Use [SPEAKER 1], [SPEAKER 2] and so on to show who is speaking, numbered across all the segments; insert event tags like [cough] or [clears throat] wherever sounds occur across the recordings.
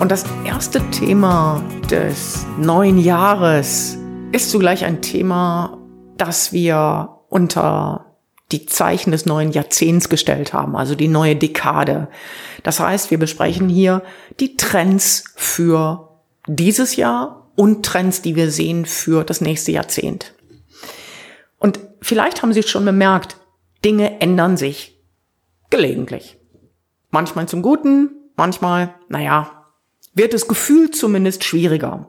[SPEAKER 1] Und das erste Thema des neuen Jahres ist zugleich ein Thema, das wir unter die Zeichen des neuen Jahrzehnts gestellt haben, also die neue Dekade. Das heißt, wir besprechen hier die Trends für dieses Jahr und Trends, die wir sehen für das nächste Jahrzehnt. Und vielleicht haben Sie es schon bemerkt, Dinge ändern sich gelegentlich. Manchmal zum Guten, manchmal, naja, wird das Gefühl zumindest schwieriger.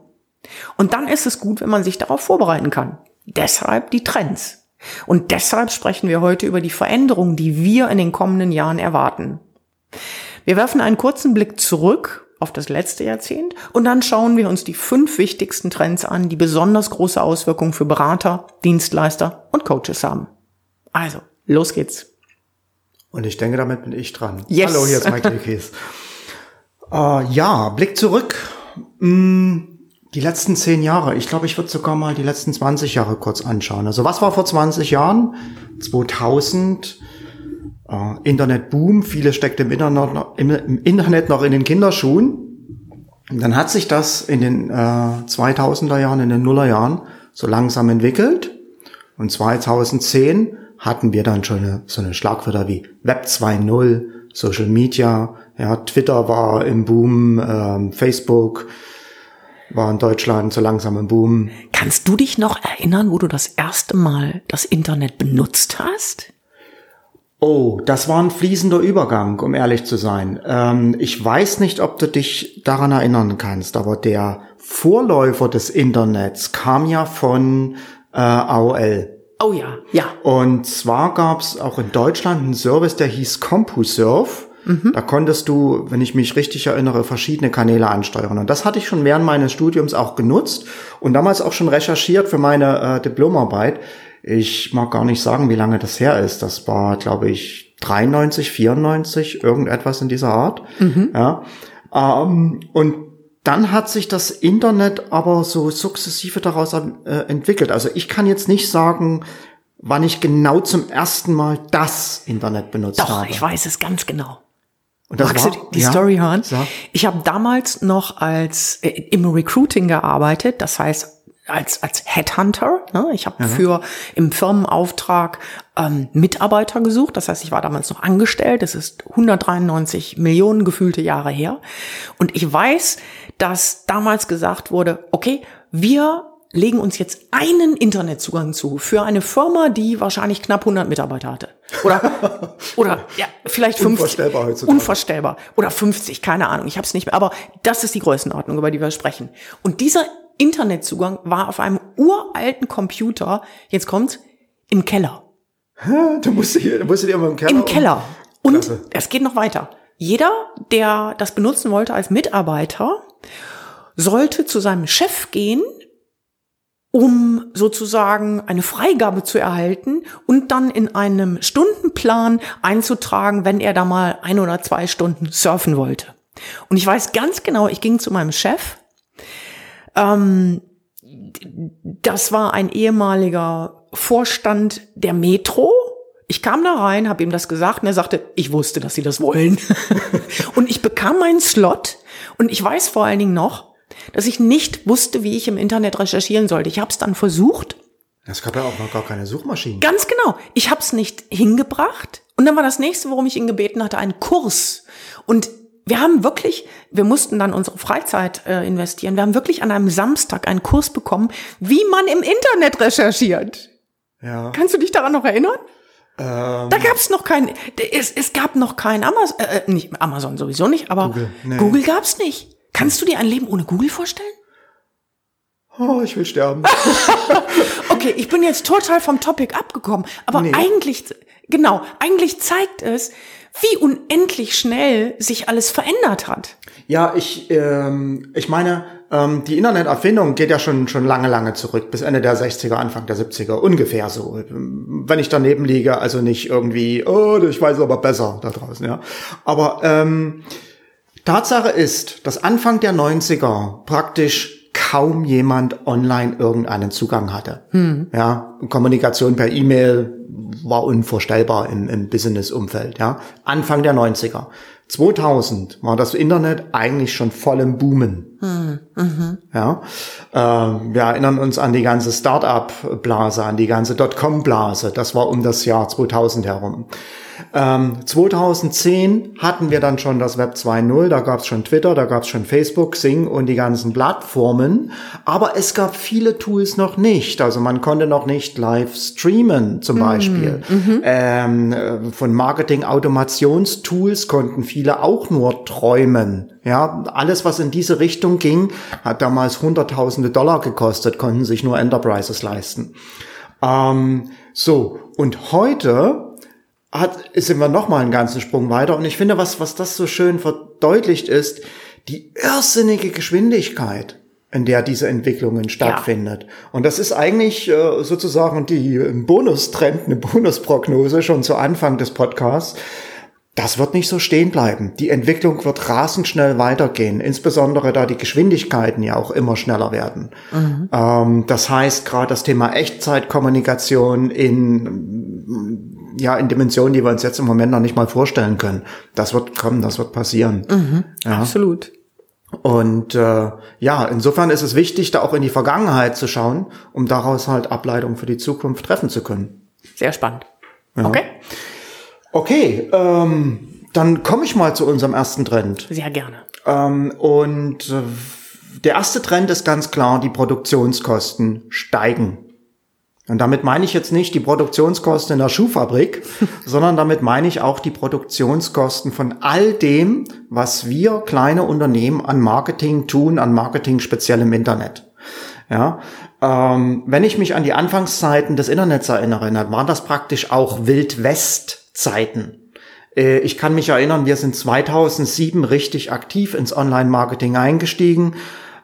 [SPEAKER 1] Und dann ist es gut, wenn man sich darauf vorbereiten kann. Deshalb die Trends. Und deshalb sprechen wir heute über die Veränderungen, die wir in den kommenden Jahren erwarten. Wir werfen einen kurzen Blick zurück auf das letzte Jahrzehnt und dann schauen wir uns die fünf wichtigsten Trends an, die besonders große Auswirkungen für Berater, Dienstleister und Coaches haben. Also, los geht's.
[SPEAKER 2] Und ich denke, damit bin ich dran.
[SPEAKER 1] Yes.
[SPEAKER 2] Hallo, hier ist Michael Kies. [laughs] Uh, ja, Blick zurück. Mm, die letzten zehn Jahre. Ich glaube, ich würde sogar mal die letzten 20 Jahre kurz anschauen. Also was war vor 20 Jahren? 2000. Uh, Internetboom. Viele steckt im Internet, noch, im, Internet noch in den Kinderschuhen. Dann hat sich das in den äh, 2000er Jahren, in den Nullerjahren so langsam entwickelt. Und 2010 hatten wir dann schon eine, so eine Schlagwörter wie Web 2.0, Social Media, ja, Twitter war im Boom, ähm, Facebook war in Deutschland so langsam im Boom.
[SPEAKER 1] Kannst du dich noch erinnern, wo du das erste Mal das Internet benutzt hast?
[SPEAKER 2] Oh, das war ein fließender Übergang, um ehrlich zu sein. Ähm, ich weiß nicht, ob du dich daran erinnern kannst, aber der Vorläufer des Internets kam ja von äh, AOL.
[SPEAKER 1] Oh ja, ja.
[SPEAKER 2] Und zwar gab's auch in Deutschland einen Service, der hieß CompuServe. Mhm. Da konntest du, wenn ich mich richtig erinnere, verschiedene Kanäle ansteuern. Und das hatte ich schon während meines Studiums auch genutzt und damals auch schon recherchiert für meine äh, Diplomarbeit. Ich mag gar nicht sagen, wie lange das her ist. Das war, glaube ich, 93, 94, irgendetwas in dieser Art. Mhm. Ja. Ähm, und dann hat sich das Internet aber so sukzessive daraus äh, entwickelt. Also ich kann jetzt nicht sagen, wann ich genau zum ersten Mal das Internet benutzt
[SPEAKER 1] Doch,
[SPEAKER 2] habe.
[SPEAKER 1] Doch, ich weiß es ganz genau.
[SPEAKER 2] Und das
[SPEAKER 1] Magst
[SPEAKER 2] war,
[SPEAKER 1] du die
[SPEAKER 2] ja,
[SPEAKER 1] Story hören?
[SPEAKER 2] Sag.
[SPEAKER 1] Ich habe damals noch als äh, im Recruiting gearbeitet, das heißt als als Headhunter. Ne? Ich habe für im Firmenauftrag ähm, Mitarbeiter gesucht. Das heißt, ich war damals noch angestellt. Das ist 193 Millionen gefühlte Jahre her. Und ich weiß, dass damals gesagt wurde: Okay, wir legen uns jetzt einen Internetzugang zu für eine Firma, die wahrscheinlich knapp 100 Mitarbeiter hatte. Oder, [laughs] oder ja, vielleicht 50.
[SPEAKER 2] Unvorstellbar heutzutage.
[SPEAKER 1] Unvorstellbar. Oder 50, keine Ahnung, ich habe es nicht mehr. Aber das ist die Größenordnung, über die wir sprechen. Und dieser Internetzugang war auf einem uralten Computer, jetzt kommt's, im Keller.
[SPEAKER 2] Du musst hier, du musst dir immer im Keller.
[SPEAKER 1] Im Keller. Und
[SPEAKER 2] Klasse.
[SPEAKER 1] es geht noch weiter. Jeder, der das benutzen wollte als Mitarbeiter, sollte zu seinem Chef gehen um sozusagen eine Freigabe zu erhalten und dann in einem Stundenplan einzutragen, wenn er da mal ein oder zwei Stunden surfen wollte. Und ich weiß ganz genau, ich ging zu meinem Chef. Ähm, das war ein ehemaliger Vorstand der Metro. Ich kam da rein, habe ihm das gesagt und er sagte, ich wusste, dass Sie das wollen. [laughs] und ich bekam meinen Slot und ich weiß vor allen Dingen noch, dass ich nicht wusste, wie ich im Internet recherchieren sollte. Ich habe es dann versucht.
[SPEAKER 2] Es gab ja auch noch gar keine Suchmaschinen.
[SPEAKER 1] Ganz genau. Ich habe es nicht hingebracht. Und dann war das nächste, worum ich ihn gebeten hatte, ein Kurs. Und wir haben wirklich, wir mussten dann unsere Freizeit äh, investieren. Wir haben wirklich an einem Samstag einen Kurs bekommen, wie man im Internet recherchiert.
[SPEAKER 2] Ja.
[SPEAKER 1] Kannst du dich daran noch erinnern?
[SPEAKER 2] Ähm,
[SPEAKER 1] Da gab es noch kein, es, es gab noch kein Amazon, äh, nicht Amazon sowieso nicht, aber
[SPEAKER 2] Google, nee.
[SPEAKER 1] Google gab's nicht. Kannst du dir ein Leben ohne Google vorstellen?
[SPEAKER 2] oh, ich will sterben. [laughs]
[SPEAKER 1] Okay, ich bin jetzt total vom Topic abgekommen, aber
[SPEAKER 2] Nee.
[SPEAKER 1] eigentlich Genau, eigentlich zeigt es, wie unendlich schnell sich alles verändert hat.
[SPEAKER 2] Ja, ich, ähm, ich meine, ähm, die Interneterfindung geht ja schon, schon lange, lange zurück, bis Ende der 60er, Anfang der 70er, ungefähr so. Wenn ich daneben liege, also nicht irgendwie, oh, ich weiß aber besser da draußen, ja. Aber ähm, Tatsache ist, dass Anfang der 90er praktisch kaum jemand online irgendeinen Zugang hatte. Hm. Ja, Kommunikation per E-Mail war unvorstellbar im, im Business-Umfeld. Ja, Anfang der 90er. 2000 war das Internet eigentlich schon voll im Boomen. Hm. Mhm. Ja, äh, wir erinnern uns an die ganze Start-up-Blase, an die ganze Dotcom-Blase. Das war um das Jahr 2000 herum. Ähm, 2010 hatten wir dann schon das Web 2.0, da gab es schon Twitter, da gab es schon Facebook, Sing und die ganzen Plattformen, aber es gab viele Tools noch nicht. Also man konnte noch nicht live streamen zum mhm. Beispiel. Mhm. Ähm, äh, von Marketing-Automationstools konnten viele auch nur träumen. Ja, alles, was in diese Richtung ging, hat damals Hunderttausende Dollar gekostet, konnten sich nur Enterprises leisten. Ähm, so, und heute hat, sind wir noch mal einen ganzen Sprung weiter. Und ich finde, was, was das so schön verdeutlicht ist, die irrsinnige Geschwindigkeit, in der diese Entwicklungen stattfindet. Ja. Und das ist eigentlich äh, sozusagen die Bonustrend, eine Bonusprognose schon zu Anfang des Podcasts. Das wird nicht so stehen bleiben. Die Entwicklung wird rasend schnell weitergehen, insbesondere da die Geschwindigkeiten ja auch immer schneller werden. Mhm. Ähm, das heißt, gerade das Thema Echtzeitkommunikation in ja in Dimensionen, die wir uns jetzt im Moment noch nicht mal vorstellen können. Das wird kommen, das wird passieren.
[SPEAKER 1] Mhm, ja. Absolut.
[SPEAKER 2] Und äh, ja, insofern ist es wichtig, da auch in die Vergangenheit zu schauen, um daraus halt Ableitungen für die Zukunft treffen zu können.
[SPEAKER 1] Sehr spannend. Ja. Okay.
[SPEAKER 2] Okay, ähm, dann komme ich mal zu unserem ersten Trend.
[SPEAKER 1] Sehr gerne.
[SPEAKER 2] Ähm, und äh, der erste Trend ist ganz klar, die Produktionskosten steigen. Und damit meine ich jetzt nicht die Produktionskosten in der Schuhfabrik, [laughs] sondern damit meine ich auch die Produktionskosten von all dem, was wir kleine Unternehmen an Marketing tun, an Marketing speziell im Internet. Ja, ähm, wenn ich mich an die Anfangszeiten des Internets erinnere, dann waren das praktisch auch Wild-West-Zeiten. Äh, ich kann mich erinnern, wir sind 2007 richtig aktiv ins Online-Marketing eingestiegen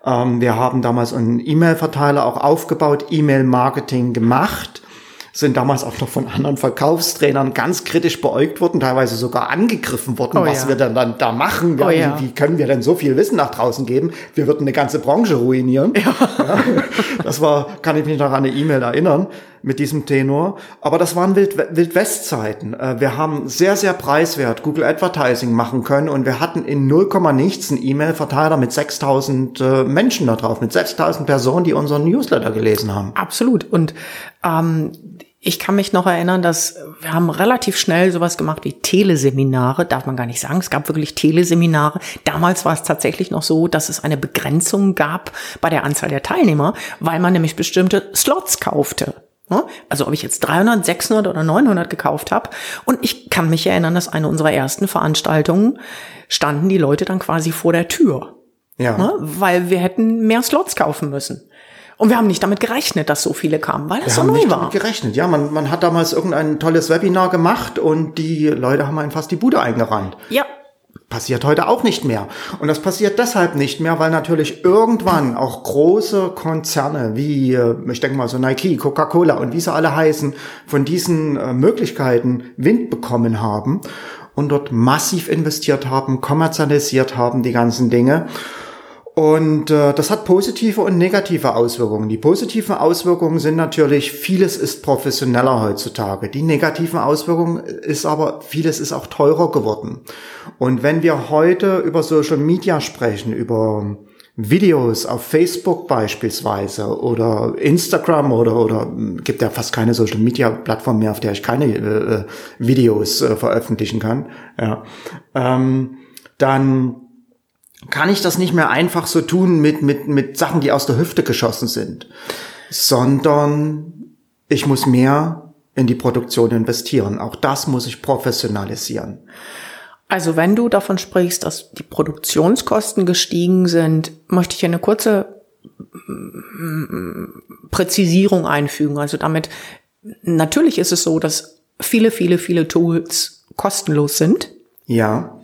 [SPEAKER 2] wir haben damals einen E-Mail-Verteiler auch aufgebaut, E-Mail-Marketing gemacht sind damals auch noch von anderen Verkaufstrainern ganz kritisch beäugt worden, teilweise sogar angegriffen worden, oh, was ja. wir denn dann da machen. Ja, oh, ja. wie, wie, können wir denn so viel Wissen nach draußen geben? Wir würden eine ganze Branche ruinieren. Ja. das war, kann ich mich noch an eine E-Mail erinnern mit diesem Tenor. Aber das waren Wild, Wildwest-Zeiten. Äh, wir haben sehr, sehr preiswert Google Advertising machen können und wir hatten in 0, nichts einen E-Mail-Verteiler mit 6000 äh, Menschen da drauf, mit 6000 Personen, die unseren Newsletter gelesen haben.
[SPEAKER 1] Absolut. Und ähm, ich kann mich noch erinnern, dass wir haben relativ schnell sowas gemacht wie Teleseminare, darf man gar nicht sagen. Es gab wirklich Teleseminare. Damals war es tatsächlich noch so, dass es eine Begrenzung gab bei der Anzahl der Teilnehmer, weil man nämlich bestimmte Slots kaufte. Also ob ich jetzt 300, 600 oder 900 gekauft habe. Und ich kann mich erinnern, dass eine unserer ersten Veranstaltungen standen die Leute dann quasi vor der Tür. Ja. Weil wir hätten mehr Slots kaufen müssen. Und wir haben nicht damit gerechnet, dass so viele kamen, weil das wir so
[SPEAKER 2] haben
[SPEAKER 1] neu
[SPEAKER 2] nicht
[SPEAKER 1] war.
[SPEAKER 2] Damit gerechnet, ja. Man, man hat damals irgendein tolles Webinar gemacht und die Leute haben einen fast die Bude eingerannt.
[SPEAKER 1] Ja.
[SPEAKER 2] Passiert heute auch nicht mehr. Und das passiert deshalb nicht mehr, weil natürlich irgendwann auch große Konzerne wie, äh, ich denke mal so Nike, Coca-Cola und wie sie alle heißen, von diesen äh, Möglichkeiten Wind bekommen haben und dort massiv investiert haben, kommerzialisiert haben, die ganzen Dinge. Und äh, das hat positive und negative Auswirkungen. Die positiven Auswirkungen sind natürlich, vieles ist professioneller heutzutage. Die negativen Auswirkungen ist aber, vieles ist auch teurer geworden. Und wenn wir heute über Social Media sprechen, über Videos auf Facebook beispielsweise oder Instagram oder oder gibt ja fast keine Social Media Plattform mehr, auf der ich keine äh, äh Videos äh, veröffentlichen kann. Ja, ähm, dann kann ich das nicht mehr einfach so tun mit, mit, mit Sachen, die aus der Hüfte geschossen sind, sondern ich muss mehr in die Produktion investieren. Auch das muss ich professionalisieren.
[SPEAKER 1] Also wenn du davon sprichst, dass die Produktionskosten gestiegen sind, möchte ich eine kurze mm, Präzisierung einfügen. Also damit, natürlich ist es so, dass viele, viele, viele Tools kostenlos sind
[SPEAKER 2] Ja.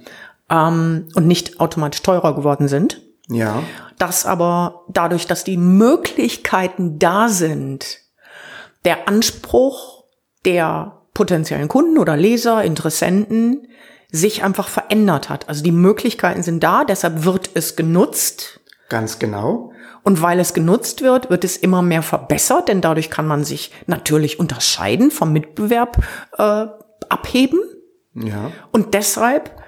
[SPEAKER 1] Ähm, und nicht automatisch teurer geworden sind.
[SPEAKER 2] Ja.
[SPEAKER 1] Dass aber dadurch, dass die Möglichkeiten da sind, der Anspruch der potenziellen Kunden oder Leser, Interessenten sich einfach verändert hat. Also die Möglichkeiten sind da, deshalb wird es genutzt.
[SPEAKER 2] Ganz genau.
[SPEAKER 1] Und weil es genutzt wird, wird es immer mehr verbessert, denn dadurch kann man sich natürlich unterscheiden vom Mitbewerb äh, abheben.
[SPEAKER 2] Ja.
[SPEAKER 1] Und deshalb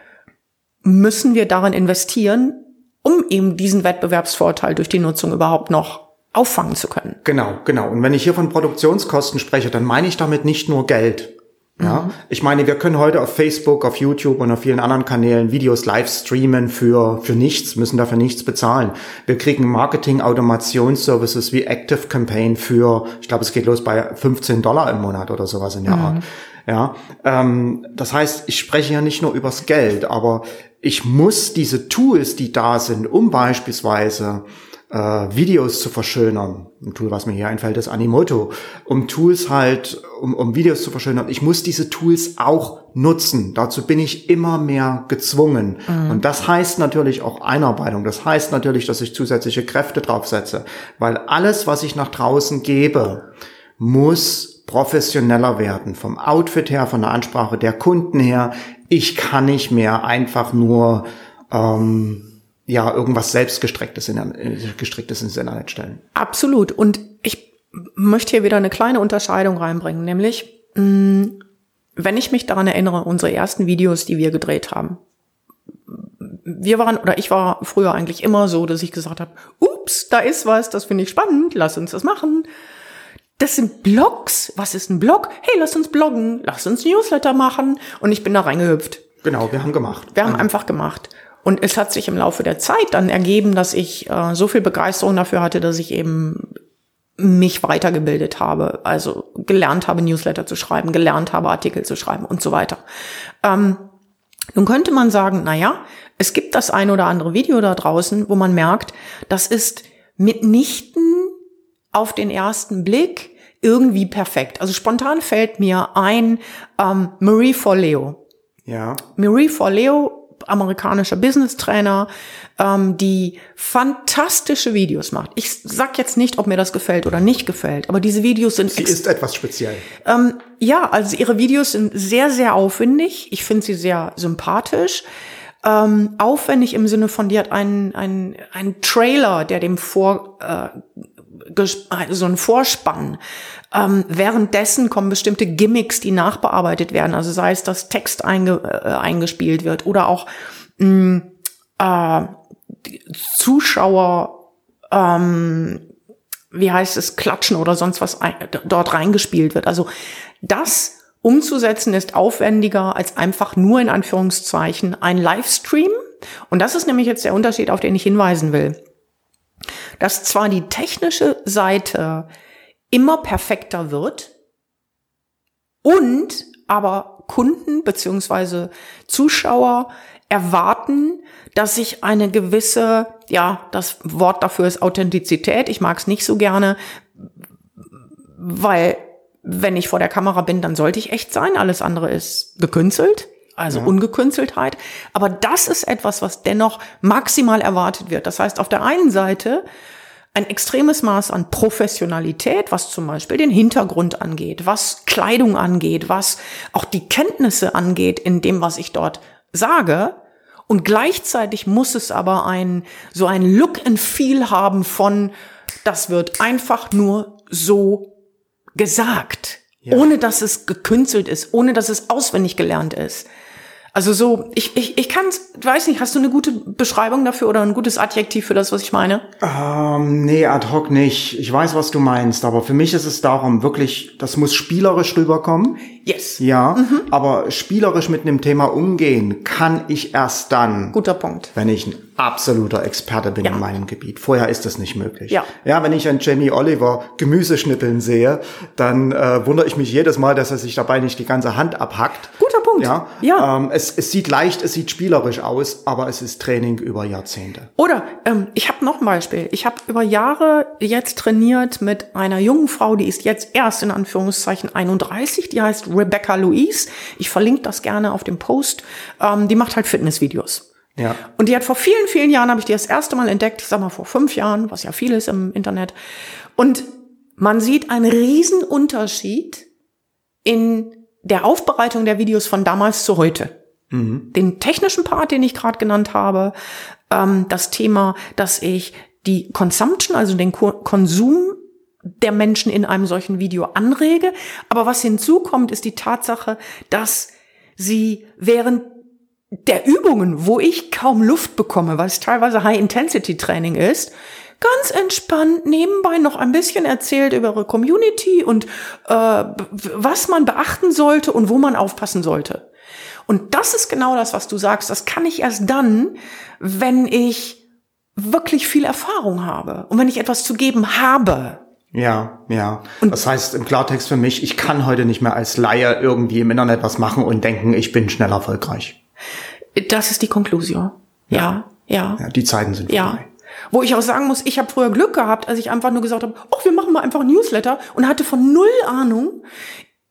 [SPEAKER 1] müssen wir darin investieren, um eben diesen Wettbewerbsvorteil durch die Nutzung überhaupt noch auffangen zu können.
[SPEAKER 2] Genau, genau. Und wenn ich hier von Produktionskosten spreche, dann meine ich damit nicht nur Geld. Ja, ich meine, wir können heute auf Facebook, auf YouTube und auf vielen anderen Kanälen Videos live streamen für, für nichts, müssen dafür nichts bezahlen. Wir kriegen Marketing-Automationsservices wie Active Campaign für, ich glaube, es geht los bei 15 Dollar im Monat oder sowas in der Art. Ja, ähm, das heißt, ich spreche ja nicht nur übers Geld, aber ich muss diese Tools, die da sind, um beispielsweise äh, Videos zu verschönern. Ein Tool, was mir hier einfällt, ist Animoto. Um Tools halt, um, um Videos zu verschönern. Ich muss diese Tools auch nutzen. Dazu bin ich immer mehr gezwungen. Und das heißt natürlich auch Einarbeitung. Das heißt natürlich, dass ich zusätzliche Kräfte draufsetze. Weil alles, was ich nach draußen gebe, muss professioneller werden. Vom Outfit her, von der Ansprache der Kunden her. Ich kann nicht mehr einfach nur ähm, ja, irgendwas selbstgestrecktes in, äh, gestricktes ins Internet stellen.
[SPEAKER 1] Absolut. Und ich möchte hier wieder eine kleine Unterscheidung reinbringen, nämlich, mh, wenn ich mich daran erinnere, unsere ersten Videos, die wir gedreht haben. Wir waren, oder ich war früher eigentlich immer so, dass ich gesagt habe, ups, da ist was, das finde ich spannend, lass uns das machen. Das sind Blogs. Was ist ein Blog? Hey, lass uns bloggen, lass uns Newsletter machen. Und ich bin da reingehüpft.
[SPEAKER 2] Genau, wir haben gemacht.
[SPEAKER 1] Wir haben einfach gemacht. Und es hat sich im Laufe der Zeit dann ergeben, dass ich äh, so viel Begeisterung dafür hatte, dass ich eben mich weitergebildet habe, also gelernt habe, Newsletter zu schreiben, gelernt habe, Artikel zu schreiben und so weiter. Ähm, nun könnte man sagen, na ja, es gibt das ein oder andere Video da draußen, wo man merkt, das ist mitnichten auf den ersten Blick irgendwie perfekt. Also spontan fällt mir ein ähm, Marie Forleo.
[SPEAKER 2] Ja,
[SPEAKER 1] Marie Forleo, amerikanischer Business-Trainer, ähm, die fantastische Videos macht. Ich sag jetzt nicht, ob mir das gefällt oder nicht gefällt, aber diese Videos sind
[SPEAKER 2] sie ist etwas speziell.
[SPEAKER 1] ähm, ja, also ihre Videos sind sehr, sehr aufwendig. Ich finde sie sehr sympathisch. Ähm, aufwendig im Sinne von, die hat einen, einen, einen Trailer, der dem vor, äh, so ein Vorspann. Ähm, währenddessen kommen bestimmte Gimmicks, die nachbearbeitet werden. Also sei es, dass Text einge, äh, eingespielt wird oder auch mh, äh, die Zuschauer ähm, wie heißt es, klatschen oder sonst was ein, dort reingespielt wird. Also das umzusetzen ist aufwendiger als einfach nur in Anführungszeichen ein Livestream. Und das ist nämlich jetzt der Unterschied, auf den ich hinweisen will. Dass zwar die technische Seite immer perfekter wird und aber Kunden beziehungsweise Zuschauer erwarten, dass sich eine gewisse, ja, das Wort dafür ist Authentizität. Ich mag es nicht so gerne, weil wenn ich vor der Kamera bin, dann sollte ich echt sein. Alles andere ist gekünstelt, also Ungekünsteltheit. Aber das ist etwas, was dennoch maximal erwartet wird. Das heißt, auf der einen Seite ein extremes Maß an Professionalität, was zum Beispiel den Hintergrund angeht, was Kleidung angeht, was auch die Kenntnisse angeht in dem, was ich dort sage. Und gleichzeitig muss es aber ein, so ein Look and Feel haben von, das wird einfach nur so gesagt, ohne dass es gekünstelt ist, ohne dass es auswendig gelernt ist. Also so, ich, ich, ich kann weiß nicht, hast du eine gute Beschreibung dafür oder ein gutes Adjektiv für das, was ich meine?
[SPEAKER 2] Ähm, nee, ad hoc nicht. Ich weiß, was du meinst, aber für mich ist es darum, wirklich, das muss spielerisch rüberkommen.
[SPEAKER 1] Yes.
[SPEAKER 2] Ja, aber spielerisch mit einem Thema umgehen kann ich erst dann,
[SPEAKER 1] Guter Punkt.
[SPEAKER 2] wenn ich ein absoluter Experte bin
[SPEAKER 1] Ja.
[SPEAKER 2] in meinem Gebiet. Vorher ist das nicht möglich.
[SPEAKER 1] Ja.
[SPEAKER 2] ja wenn ich einen Jamie Oliver Gemüseschnippeln sehe, dann äh, wundere ich mich jedes Mal, dass er sich dabei nicht die ganze Hand abhackt.
[SPEAKER 1] Guter Punkt.
[SPEAKER 2] Ja,
[SPEAKER 1] Ja.
[SPEAKER 2] Ähm, es, es sieht leicht, es sieht spielerisch aus, aber es ist Training über Jahrzehnte.
[SPEAKER 1] Oder ähm, ich habe noch ein Beispiel. Ich habe über Jahre jetzt trainiert mit einer jungen Frau, die ist jetzt erst in Anführungszeichen 31, die heißt Rebecca Louise. Ich verlinke das gerne auf dem Post. Ähm, die macht halt Fitnessvideos.
[SPEAKER 2] Ja.
[SPEAKER 1] Und die hat vor vielen, vielen Jahren, habe ich die das erste Mal entdeckt, ich sag mal vor fünf Jahren, was ja viel ist im Internet. Und man sieht einen riesen Unterschied in der Aufbereitung der Videos von damals zu heute. Mhm. Den technischen Part, den ich gerade genannt habe, ähm, das Thema, dass ich die Consumption, also den Ko Konsum der Menschen in einem solchen Video anrege. Aber was hinzukommt, ist die Tatsache, dass sie während der Übungen, wo ich kaum Luft bekomme, weil es teilweise High-Intensity-Training ist, ganz entspannt nebenbei noch ein bisschen erzählt über ihre Community und äh, was man beachten sollte und wo man aufpassen sollte. Und das ist genau das, was du sagst. Das kann ich erst dann, wenn ich wirklich viel Erfahrung habe und wenn ich etwas zu geben habe.
[SPEAKER 2] Ja, ja. Und das heißt im Klartext für mich, ich kann heute nicht mehr als Laie irgendwie im Internet was machen und denken, ich bin schnell erfolgreich.
[SPEAKER 1] Das ist die Konklusion. Ja, ja.
[SPEAKER 2] ja. ja die Zeiten sind vorbei. Ja.
[SPEAKER 1] Wo ich auch sagen muss, ich habe früher Glück gehabt, als ich einfach nur gesagt habe, oh, wir machen mal einfach ein Newsletter und hatte von null Ahnung.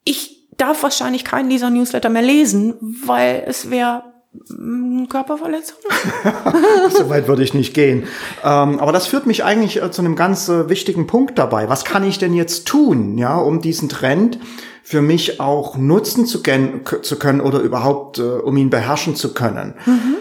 [SPEAKER 1] Ich darf wahrscheinlich keinen dieser Newsletter mehr lesen, weil es wäre Körperverletzung? [laughs]
[SPEAKER 2] so weit würde ich nicht gehen. Ähm, aber das führt mich eigentlich äh, zu einem ganz äh, wichtigen Punkt dabei. Was kann ich denn jetzt tun, ja, um diesen Trend für mich auch nutzen zu, zu können oder überhaupt, äh, um ihn beherrschen zu können? Mhm.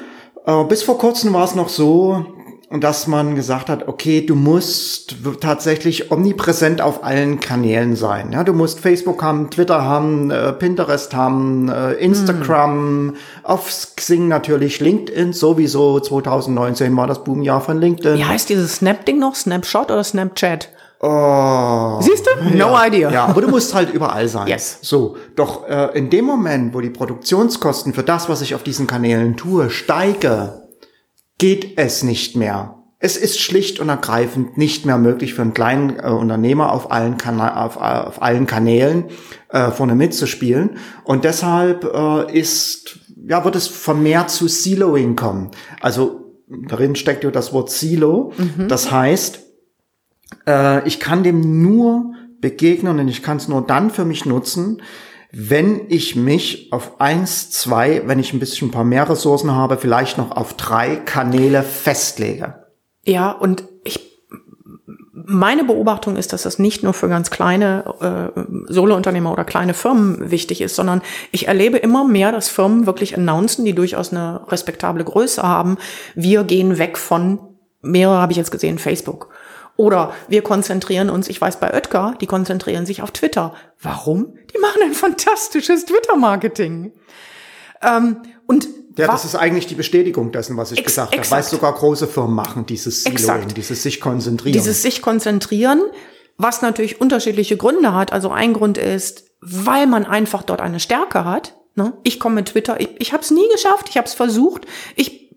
[SPEAKER 2] Äh, bis vor kurzem war es noch so, und dass man gesagt hat, okay, du musst tatsächlich omnipräsent auf allen Kanälen sein. Ja, du musst Facebook haben, Twitter haben, äh, Pinterest haben, äh, Instagram, hm. auf Xing natürlich, LinkedIn sowieso. 2019 war das Boomjahr von LinkedIn.
[SPEAKER 1] Wie heißt dieses Snap-Ding noch? Snapshot oder Snapchat?
[SPEAKER 2] Oh,
[SPEAKER 1] Siehst du? No
[SPEAKER 2] ja,
[SPEAKER 1] idea.
[SPEAKER 2] Ja, aber du musst halt überall sein.
[SPEAKER 1] Yes.
[SPEAKER 2] So, doch äh, in dem Moment, wo die Produktionskosten für das, was ich auf diesen Kanälen tue, steige, geht es nicht mehr. Es ist schlicht und ergreifend nicht mehr möglich für einen kleinen äh, Unternehmer auf allen, Kana auf, auf allen Kanälen äh, vorne mitzuspielen. Und deshalb äh, ist, ja, wird es vermehrt zu Siloing kommen. Also darin steckt ja das Wort Silo. Mhm. Das heißt, äh, ich kann dem nur begegnen und ich kann es nur dann für mich nutzen, wenn ich mich auf eins, zwei, wenn ich ein bisschen ein paar mehr Ressourcen habe, vielleicht noch auf drei Kanäle festlege.
[SPEAKER 1] Ja, und ich, meine Beobachtung ist, dass das nicht nur für ganz kleine äh, Solounternehmer oder kleine Firmen wichtig ist, sondern ich erlebe immer mehr, dass Firmen wirklich announcen, die durchaus eine respektable Größe haben. Wir gehen weg von, mehrere habe ich jetzt gesehen, Facebook oder wir konzentrieren uns, ich weiß bei Oetker, die konzentrieren sich auf Twitter. Warum? Die machen ein fantastisches Twitter-Marketing. Ähm, und
[SPEAKER 2] ja, das ist eigentlich die Bestätigung dessen, was ich Ex gesagt habe. Weil sogar große Firmen machen, dieses Siloing, dieses sich konzentrieren.
[SPEAKER 1] Dieses sich konzentrieren, was natürlich unterschiedliche Gründe hat. Also ein Grund ist, weil man einfach dort eine Stärke hat. Ne? Ich komme mit Twitter, ich, ich habe es nie geschafft, ich habe es versucht. Ich,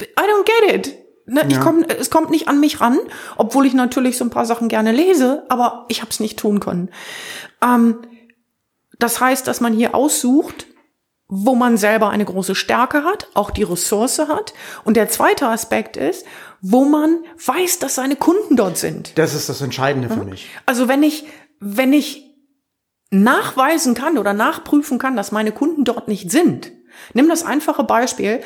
[SPEAKER 1] I don't get it. Ne, ja. ich komm, es kommt nicht an mich ran, obwohl ich natürlich so ein paar Sachen gerne lese, aber ich habe es nicht tun können. Ähm, das heißt, dass man hier aussucht, wo man selber eine große Stärke hat, auch die Ressource hat. Und der zweite Aspekt ist, wo man weiß, dass seine Kunden dort sind.
[SPEAKER 2] Das ist das Entscheidende für mich.
[SPEAKER 1] Also wenn ich, wenn ich nachweisen kann oder nachprüfen kann, dass meine Kunden dort nicht sind, nimm das einfache Beispiel,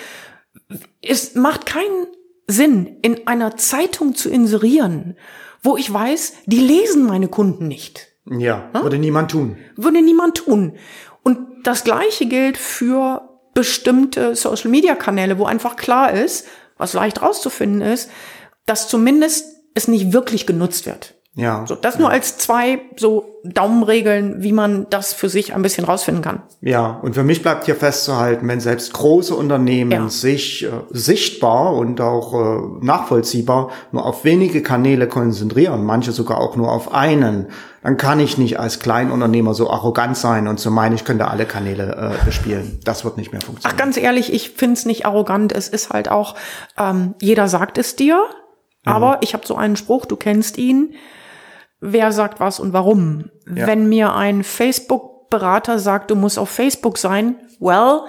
[SPEAKER 1] es macht keinen Sinn, in einer Zeitung zu inserieren, wo ich weiß, die lesen meine Kunden nicht.
[SPEAKER 2] Ja, hm? würde niemand tun.
[SPEAKER 1] Würde niemand tun. Und das Gleiche gilt für bestimmte Social-Media-Kanäle, wo einfach klar ist, was leicht rauszufinden ist, dass zumindest es nicht wirklich genutzt wird.
[SPEAKER 2] Ja.
[SPEAKER 1] So, das nur als zwei so Daumenregeln, wie man das für sich ein bisschen rausfinden kann.
[SPEAKER 2] Ja, und für mich bleibt hier festzuhalten, wenn selbst große Unternehmen ja. sich äh, sichtbar und auch äh, nachvollziehbar nur auf wenige Kanäle konzentrieren, manche sogar auch nur auf einen, dann kann ich nicht als Kleinunternehmer so arrogant sein und zu so meinen, ich könnte alle Kanäle äh, bespielen. Das wird nicht mehr funktionieren.
[SPEAKER 1] Ach, ganz ehrlich, ich find's nicht arrogant. Es ist halt auch, ähm, jeder sagt es dir, mhm. aber ich habe so einen Spruch, du kennst ihn wer sagt was und warum. Ja. Wenn mir ein Facebook-Berater sagt, du musst auf Facebook sein, well,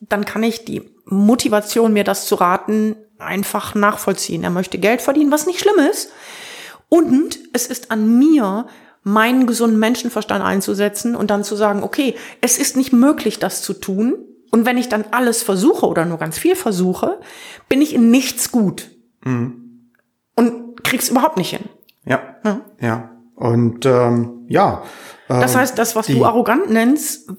[SPEAKER 1] dann kann ich die Motivation, mir das zu raten, einfach nachvollziehen. Er möchte Geld verdienen, was nicht schlimm ist. Und es ist an mir, meinen gesunden Menschenverstand einzusetzen und dann zu sagen, okay, es ist nicht möglich, das zu tun. Und wenn ich dann alles versuche oder nur ganz viel versuche, bin ich in nichts gut. Mhm. Und krieg's überhaupt nicht hin.
[SPEAKER 2] Ja. Ja. ja. Und ähm, ja.
[SPEAKER 1] das ähm, heißt, das, was du arrogant nennst,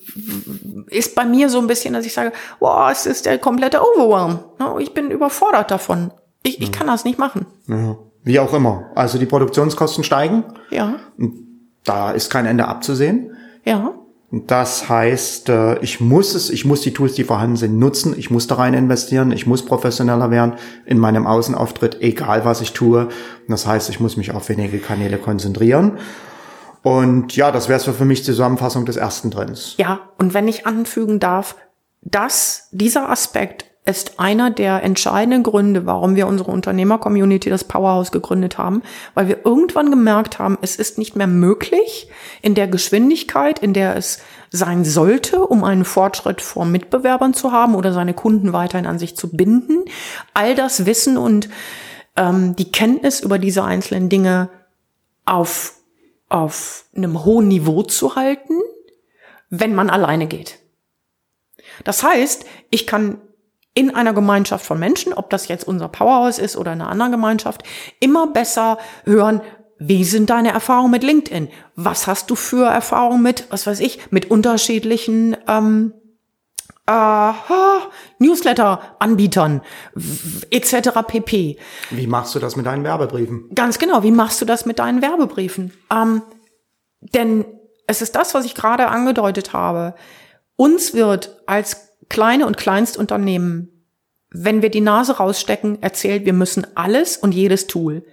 [SPEAKER 1] ist bei mir so ein bisschen, dass ich sage, wow, es ist der komplette Overwhelm. Ich bin überfordert davon. Ich, ich kann das nicht machen.
[SPEAKER 2] Ja. Wie auch immer. Also die Produktionskosten steigen.
[SPEAKER 1] Ja.
[SPEAKER 2] Da ist kein Ende abzusehen.
[SPEAKER 1] Ja.
[SPEAKER 2] Das heißt, äh, ich muss es, ich muss die Tools, die vorhanden sind, nutzen. Ich muss da rein investieren. Ich muss professioneller werden in meinem Außenauftritt, egal was ich tue. Das heißt, ich muss mich auf wenige Kanäle konzentrieren. Und ja, das wäre für mich die Zusammenfassung des ersten Trends.
[SPEAKER 1] Ja, und wenn ich anfügen darf, dass dieser Aspekt ist einer der entscheidenden Gründe, warum wir unsere Unternehmer-Community, das Powerhouse, gegründet haben, weil wir irgendwann gemerkt haben, es ist nicht mehr möglich, in der Geschwindigkeit, in der es sein sollte, um einen Fortschritt vor Mitbewerbern zu haben oder seine Kunden weiterhin an sich zu binden, all das Wissen und ähm, die Kenntnis über diese einzelnen Dinge auf, auf einem hohen Niveau zu halten, wenn man alleine geht. Das heißt, ich kann in einer Gemeinschaft von Menschen, ob das jetzt unser Powerhouse ist oder eine andere Gemeinschaft, immer besser hören, wie sind deine Erfahrungen mit LinkedIn? Was hast du für Erfahrungen mit, was weiß ich, mit unterschiedlichen ähm, äh, Newsletter-Anbietern etc. pp.
[SPEAKER 2] Wie machst du das mit deinen Werbebriefen?
[SPEAKER 1] Ganz genau, wie machst du das mit deinen Werbebriefen? Ähm, denn es ist das, was ich gerade angedeutet habe. Uns wird als kleine und Kleinstunternehmen, wenn wir die Nase rausstecken, erzählt, wir müssen alles und jedes Tool.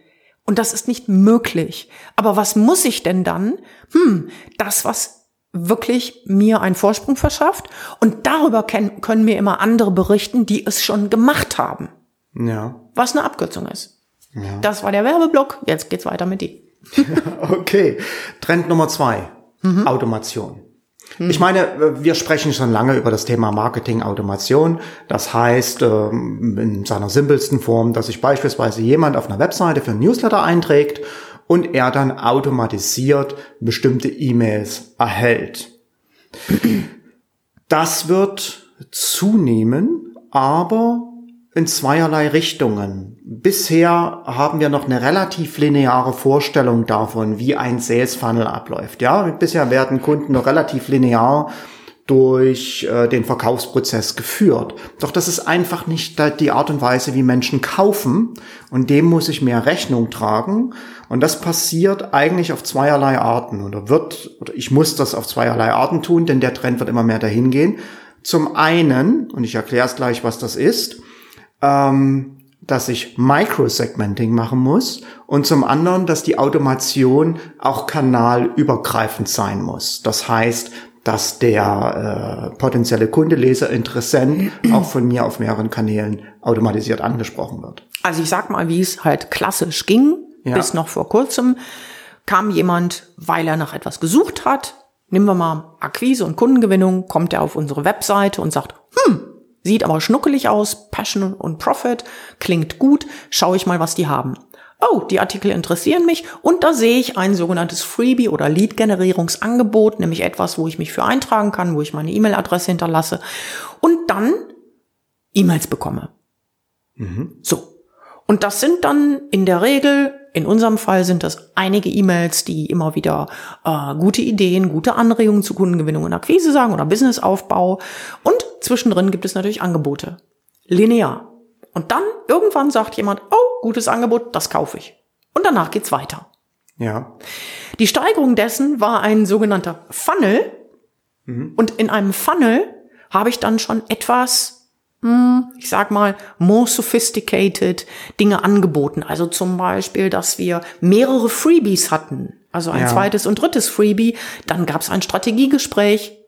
[SPEAKER 1] Und das ist nicht möglich. Aber was muss ich denn dann? Hm, das, was wirklich mir einen Vorsprung verschafft. Und darüber können mir immer andere berichten, die es schon gemacht haben.
[SPEAKER 2] Ja.
[SPEAKER 1] Was eine Abkürzung ist. Ja. Das war der Werbeblock. Jetzt geht's weiter mit dir. [laughs]
[SPEAKER 2] okay. Trend Nummer zwei. Mhm. Automation. Ich meine, wir sprechen schon lange über das Thema Marketing-Automation. Das heißt, ähm, in seiner simpelsten Form, dass sich beispielsweise jemand auf einer Webseite für ein Newsletter einträgt und er dann automatisiert bestimmte E-Mails erhält. Das wird zunehmen, aber in zweierlei Richtungen. Bisher haben wir noch eine relativ lineare Vorstellung davon, wie ein Sales Funnel abläuft. Ja, bisher werden Kunden noch relativ linear durch äh, den Verkaufsprozess geführt. Doch das ist einfach nicht die Art und Weise, wie Menschen kaufen und dem muss ich mehr Rechnung tragen und das passiert eigentlich auf zweierlei Arten oder wird oder ich muss das auf zweierlei Arten tun, denn der Trend wird immer mehr dahin gehen. Zum einen, und ich erkläre es gleich, was das ist, ähm, dass ich Microsegmenting machen muss und zum anderen, dass die Automation auch kanalübergreifend sein muss. Das heißt, dass der äh, potenzielle Kunde, Leser, Interessent [clears throat] auch von mir auf mehreren Kanälen automatisiert angesprochen wird.
[SPEAKER 1] Also ich sag mal, wie es halt klassisch ging, ja. bis noch vor kurzem kam jemand, weil er nach etwas gesucht hat, nehmen wir mal Akquise und Kundengewinnung, kommt er auf unsere Webseite und sagt, Sieht aber schnuckelig aus, Passion und Profit, klingt gut, schaue ich mal, was die haben. Oh, die Artikel interessieren mich und da sehe ich ein sogenanntes Freebie oder Lead-Generierungsangebot, nämlich etwas, wo ich mich für eintragen kann, wo ich meine E-Mail-Adresse hinterlasse und dann E-Mails bekomme. Mhm. So. Und das sind dann in der Regel in unserem Fall sind das einige E-Mails, die immer wieder äh, gute Ideen, gute Anregungen zu Kundengewinnung und Akquise sagen oder Businessaufbau. Und zwischendrin gibt es natürlich Angebote. Linear. Und dann irgendwann sagt jemand, oh, gutes Angebot, das kaufe ich. Und danach geht's weiter.
[SPEAKER 2] Ja.
[SPEAKER 1] Die Steigerung dessen war ein sogenannter Funnel. Mhm. Und in einem Funnel habe ich dann schon etwas ich sag mal, more sophisticated Dinge angeboten. Also zum Beispiel, dass wir mehrere Freebies hatten. Also ein ja. zweites und drittes Freebie. Dann gab es ein Strategiegespräch.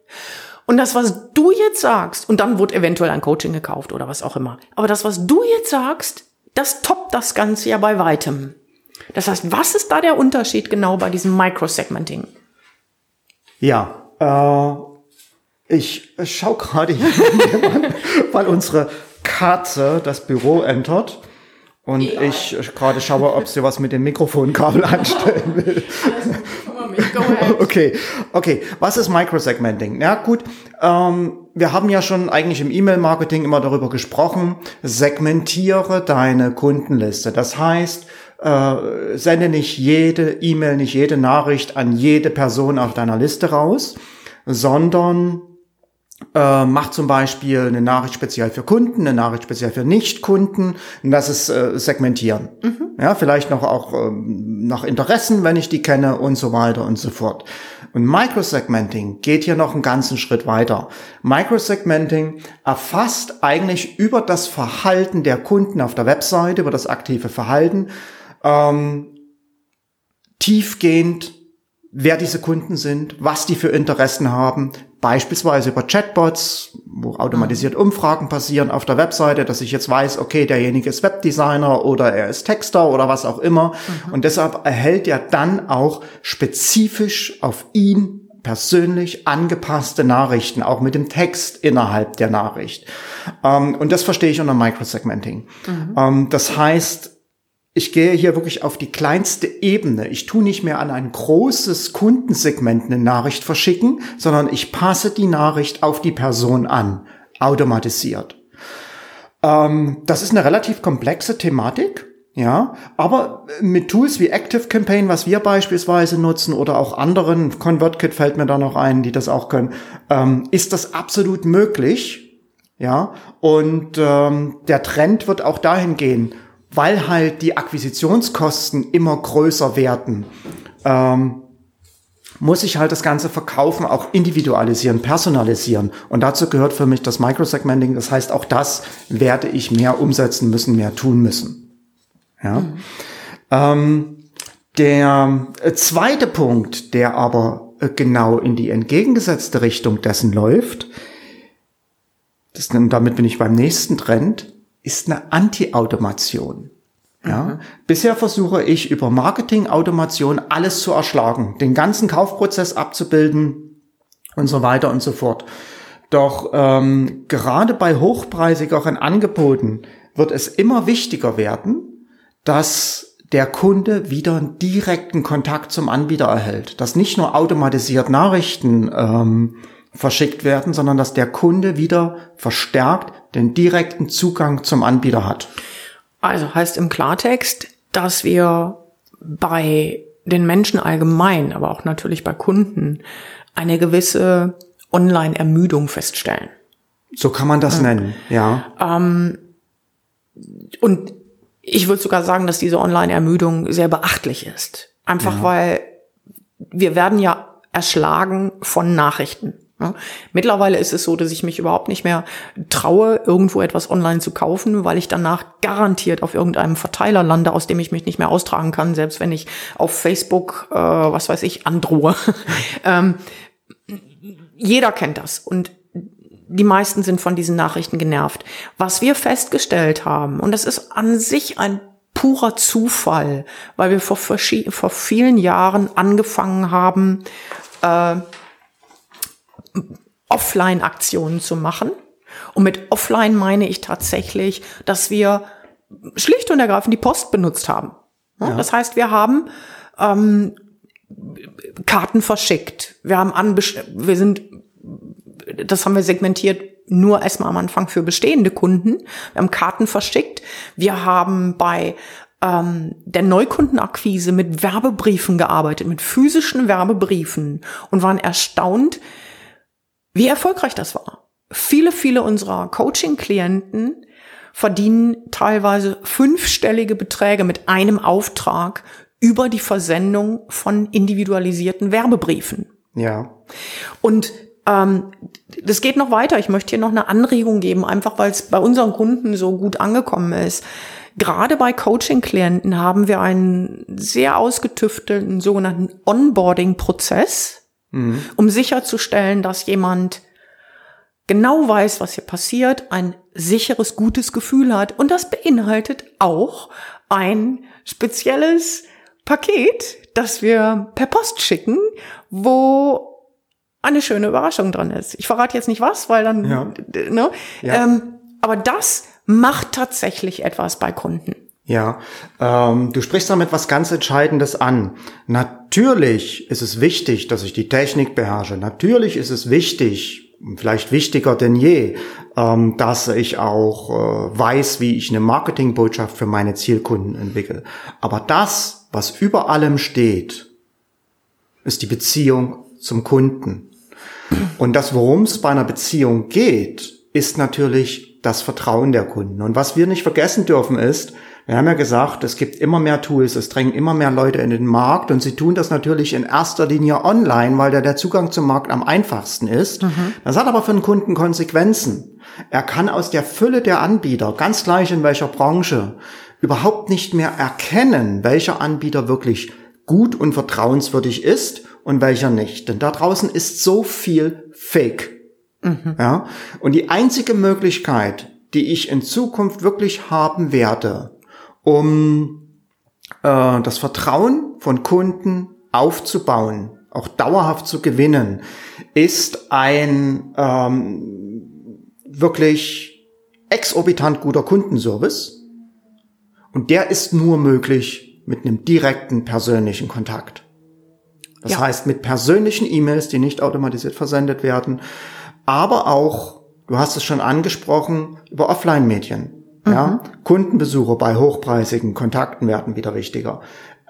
[SPEAKER 1] Und das, was du jetzt sagst, und dann wurde eventuell ein Coaching gekauft oder was auch immer. Aber das, was du jetzt sagst, das toppt das Ganze ja bei weitem. Das heißt, was ist da der Unterschied genau bei diesem Microsegmenting?
[SPEAKER 2] Ja, äh ich schau gerade hier, [laughs] [laughs] weil unsere Katze das Büro entert. Und ja. ich gerade schaue, ob sie was mit dem Mikrofonkabel [laughs] anstellen will. okay, okay. Was ist Microsegmenting? Ja, gut. Ähm, wir haben ja schon eigentlich im E-Mail-Marketing immer darüber gesprochen. Segmentiere deine Kundenliste. Das heißt, äh, sende nicht jede E-Mail, nicht jede Nachricht an jede Person auf deiner Liste raus, sondern äh, macht zum Beispiel eine Nachricht speziell für Kunden, eine Nachricht speziell für Nichtkunden. Und das ist äh, Segmentieren. Mhm. Ja, vielleicht noch auch ähm, nach Interessen, wenn ich die kenne und so weiter und so fort. Und Microsegmenting geht hier noch einen ganzen Schritt weiter. Microsegmenting erfasst eigentlich über das Verhalten der Kunden auf der Webseite, über das aktive Verhalten, ähm, tiefgehend wer diese Kunden sind, was die für Interessen haben, beispielsweise über Chatbots, wo automatisiert Umfragen passieren auf der Webseite, dass ich jetzt weiß, okay, derjenige ist Webdesigner oder er ist Texter oder was auch immer. Mhm. Und deshalb erhält er dann auch spezifisch auf ihn persönlich angepasste Nachrichten, auch mit dem Text innerhalb der Nachricht. Ähm, und das verstehe ich unter Microsegmenting. Mhm. Ähm, das heißt, ich gehe hier wirklich auf die kleinste Ebene. Ich tue nicht mehr an ein großes Kundensegment eine Nachricht verschicken, sondern ich passe die Nachricht auf die Person an, automatisiert. Ähm, das ist eine relativ komplexe Thematik. Ja, aber mit Tools wie Active Campaign, was wir beispielsweise nutzen oder auch anderen, ConvertKit fällt mir da noch ein, die das auch können, ähm, ist das absolut möglich. Ja, und ähm, der Trend wird auch dahin gehen, weil halt die Akquisitionskosten immer größer werden, ähm, muss ich halt das ganze Verkaufen auch individualisieren, personalisieren. Und dazu gehört für mich das Microsegmenting. Das heißt, auch das werde ich mehr umsetzen müssen, mehr tun müssen. Ja. Mhm. Ähm, der äh, zweite Punkt, der aber äh, genau in die entgegengesetzte Richtung dessen läuft, das, damit bin ich beim nächsten Trend, ist eine Anti-Automation. Ja. Mhm. Bisher versuche ich über Marketing-Automation alles zu erschlagen, den ganzen Kaufprozess abzubilden und so weiter und so fort. Doch ähm, gerade bei hochpreisigeren Angeboten wird es immer wichtiger werden, dass der Kunde wieder einen direkten Kontakt zum Anbieter erhält, dass nicht nur automatisiert Nachrichten ähm, verschickt werden, sondern dass der Kunde wieder verstärkt den direkten Zugang zum Anbieter hat.
[SPEAKER 1] Also heißt im Klartext, dass wir bei den Menschen allgemein, aber auch natürlich bei Kunden eine gewisse Online-Ermüdung feststellen.
[SPEAKER 2] So kann man das ja. nennen, ja.
[SPEAKER 1] Ähm, und ich würde sogar sagen, dass diese Online-Ermüdung sehr beachtlich ist. Einfach ja. weil wir werden ja erschlagen von Nachrichten. Ja. Mittlerweile ist es so, dass ich mich überhaupt nicht mehr traue, irgendwo etwas online zu kaufen, weil ich danach garantiert auf irgendeinem Verteiler lande, aus dem ich mich nicht mehr austragen kann, selbst wenn ich auf Facebook, äh, was weiß ich, androhe. [laughs] ähm, jeder kennt das und die meisten sind von diesen Nachrichten genervt. Was wir festgestellt haben, und das ist an sich ein purer Zufall, weil wir vor, vor vielen Jahren angefangen haben, äh, Offline-Aktionen zu machen. Und mit Offline meine ich tatsächlich, dass wir schlicht und ergreifend die Post benutzt haben. Ja. Das heißt, wir haben ähm, Karten verschickt. Wir haben anbesch wir sind, das haben wir segmentiert nur erstmal am Anfang für bestehende Kunden. Wir haben Karten verschickt. Wir haben bei ähm, der Neukundenakquise mit Werbebriefen gearbeitet, mit physischen Werbebriefen und waren erstaunt, wie erfolgreich das war. Viele, viele unserer Coaching-Klienten verdienen teilweise fünfstellige Beträge mit einem Auftrag über die Versendung von individualisierten Werbebriefen.
[SPEAKER 2] Ja.
[SPEAKER 1] Und ähm, das geht noch weiter. Ich möchte hier noch eine Anregung geben, einfach weil es bei unseren Kunden so gut angekommen ist. Gerade bei Coaching-Klienten haben wir einen sehr ausgetüftelten sogenannten Onboarding-Prozess mhm. um sicherzustellen, dass jemand genau weiß, was hier passiert, ein sicheres, gutes Gefühl hat. Und das beinhaltet auch ein spezielles Paket, das wir per Post schicken, wo eine schöne Überraschung dran ist. Ich verrate jetzt nicht was, weil dann, ja. ne? Ja. Ähm, aber das macht tatsächlich etwas bei Kunden.
[SPEAKER 2] Ja, ähm, du sprichst damit was ganz Entscheidendes an. Natürlich ist es wichtig, dass ich die Technik beherrsche. Natürlich ist es wichtig, vielleicht wichtiger denn je, ähm, dass ich auch äh, weiß, wie ich eine Marketingbotschaft für meine Zielkunden entwickle. Aber das, was über allem steht, ist die Beziehung zum Kunden. Und das, worum es bei einer Beziehung geht, ist natürlich das Vertrauen der Kunden. Und was wir nicht vergessen dürfen ist, wir haben ja gesagt, es gibt immer mehr Tools, es drängen immer mehr Leute in den Markt und sie tun das natürlich in erster Linie online, weil da der Zugang zum Markt am einfachsten ist. Mhm. Das hat aber für den Kunden Konsequenzen. Er kann aus der Fülle der Anbieter, ganz gleich in welcher Branche, überhaupt nicht mehr erkennen, welcher Anbieter wirklich gut und vertrauenswürdig ist und welcher nicht. Denn da draußen ist so viel Fake. Mhm. Ja? Und die einzige Möglichkeit, die ich in Zukunft wirklich haben werde, um äh, das Vertrauen von Kunden aufzubauen, auch dauerhaft zu gewinnen, ist ein ähm, wirklich exorbitant guter Kundenservice. Und der ist nur möglich mit einem direkten persönlichen Kontakt. Das ja. heißt mit persönlichen E-Mails, die nicht automatisiert versendet werden, aber auch, du hast es schon angesprochen, über Offline-Medien. Ja, mhm. Kundenbesuche bei hochpreisigen Kontakten werden wieder wichtiger.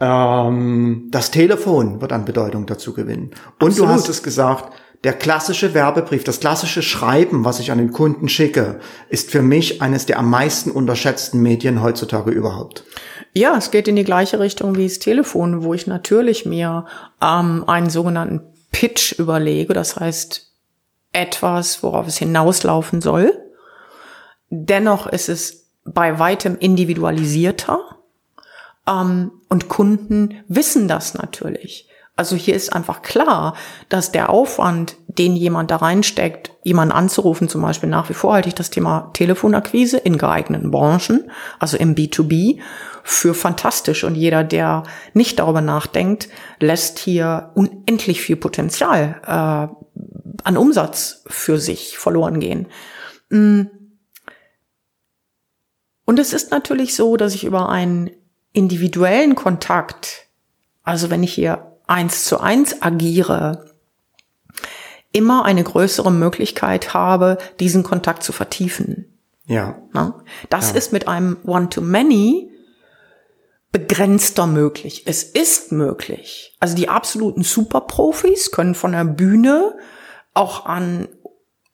[SPEAKER 2] Ähm, das Telefon wird an Bedeutung dazu gewinnen. Und Absolut. du hast es gesagt, der klassische Werbebrief, das klassische Schreiben, was ich an den Kunden schicke, ist für mich eines der am meisten unterschätzten Medien heutzutage überhaupt.
[SPEAKER 1] Ja, es geht in die gleiche Richtung wie das Telefon, wo ich natürlich mir ähm, einen sogenannten Pitch überlege, das heißt etwas, worauf es hinauslaufen soll. Dennoch ist es bei weitem individualisierter. Ähm, und Kunden wissen das natürlich. Also hier ist einfach klar, dass der Aufwand, den jemand da reinsteckt, jemanden anzurufen, zum Beispiel nach wie vor halte ich das Thema Telefonakquise in geeigneten Branchen, also im B2B, für fantastisch. Und jeder, der nicht darüber nachdenkt, lässt hier unendlich viel Potenzial äh, an Umsatz für sich verloren gehen. Mm. Und es ist natürlich so, dass ich über einen individuellen Kontakt, also wenn ich hier eins zu eins agiere, immer eine größere Möglichkeit habe, diesen Kontakt zu vertiefen.
[SPEAKER 2] Ja.
[SPEAKER 1] Das
[SPEAKER 2] ja.
[SPEAKER 1] ist mit einem One-to-Many begrenzter möglich. Es ist möglich. Also die absoluten Superprofis können von der Bühne auch an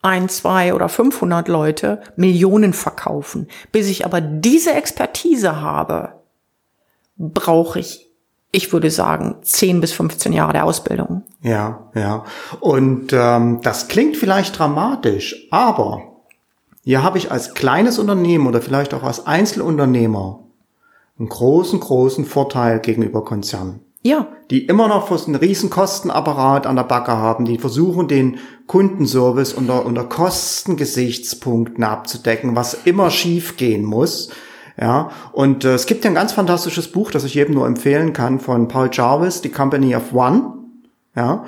[SPEAKER 1] ein, zwei oder 500 Leute Millionen verkaufen. Bis ich aber diese Expertise habe, brauche ich, ich würde sagen, 10 bis 15 Jahre der Ausbildung.
[SPEAKER 2] Ja, ja. Und ähm, das klingt vielleicht dramatisch, aber hier habe ich als kleines Unternehmen oder vielleicht auch als Einzelunternehmer einen großen, großen Vorteil gegenüber Konzernen.
[SPEAKER 1] Ja.
[SPEAKER 2] Die immer noch einen riesen Kostenapparat an der Backe haben, die versuchen, den Kundenservice unter, unter Kostengesichtspunkten abzudecken, was immer schief gehen muss. Ja, und äh, es gibt ja ein ganz fantastisches Buch, das ich jedem nur empfehlen kann, von Paul Jarvis, The Company of One. Ja,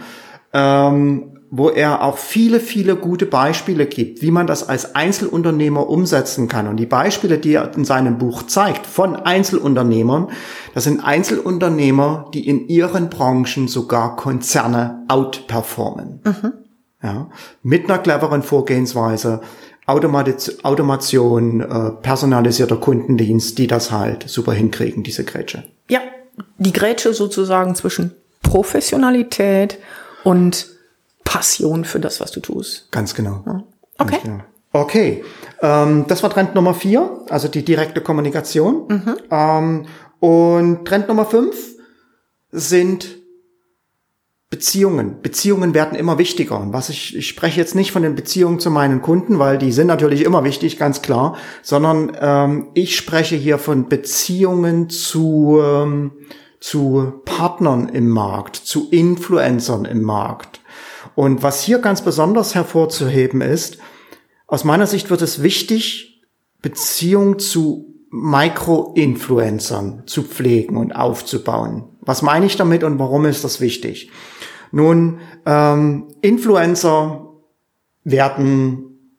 [SPEAKER 2] ähm, wo er auch viele, viele gute Beispiele gibt, wie man das als Einzelunternehmer umsetzen kann. Und die Beispiele, die er in seinem Buch zeigt von Einzelunternehmern, das sind Einzelunternehmer, die in ihren Branchen sogar Konzerne outperformen. Mhm. Ja, mit einer cleveren Vorgehensweise, Automation, äh, personalisierter Kundendienst, die das halt super hinkriegen, diese Grätsche.
[SPEAKER 1] Ja, die Grätsche sozusagen zwischen Professionalität und Passion für das, was du tust.
[SPEAKER 2] Ganz genau.
[SPEAKER 1] Ja. Okay.
[SPEAKER 2] Ganz genau. Okay, ähm, das war Trend Nummer vier, also die direkte Kommunikation. Mhm. Ähm, und Trend Nummer fünf sind Beziehungen. Beziehungen werden immer wichtiger. Und was ich, ich spreche jetzt nicht von den Beziehungen zu meinen Kunden, weil die sind natürlich immer wichtig, ganz klar, sondern ähm, ich spreche hier von Beziehungen zu, ähm, zu Partnern im Markt, zu Influencern im Markt. Und was hier ganz besonders hervorzuheben ist, aus meiner Sicht wird es wichtig, Beziehung zu Micro-Influencern zu pflegen und aufzubauen. Was meine ich damit und warum ist das wichtig? Nun, ähm, Influencer werden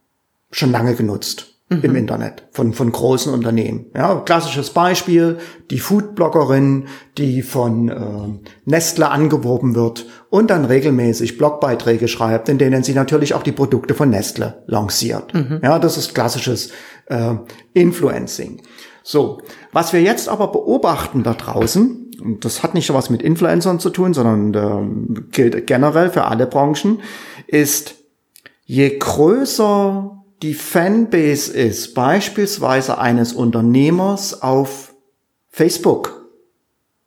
[SPEAKER 2] schon lange genutzt. Mhm. im Internet von, von großen Unternehmen. Ja, klassisches Beispiel, die Foodbloggerin, die von äh, Nestle angeworben wird und dann regelmäßig Blogbeiträge schreibt, in denen sie natürlich auch die Produkte von Nestle lanciert. Mhm. Ja, das ist klassisches äh, Influencing. So, was wir jetzt aber beobachten da draußen, und das hat nicht so was mit Influencern zu tun, sondern äh, gilt generell für alle Branchen, ist, je größer die Fanbase ist, beispielsweise eines Unternehmers auf Facebook,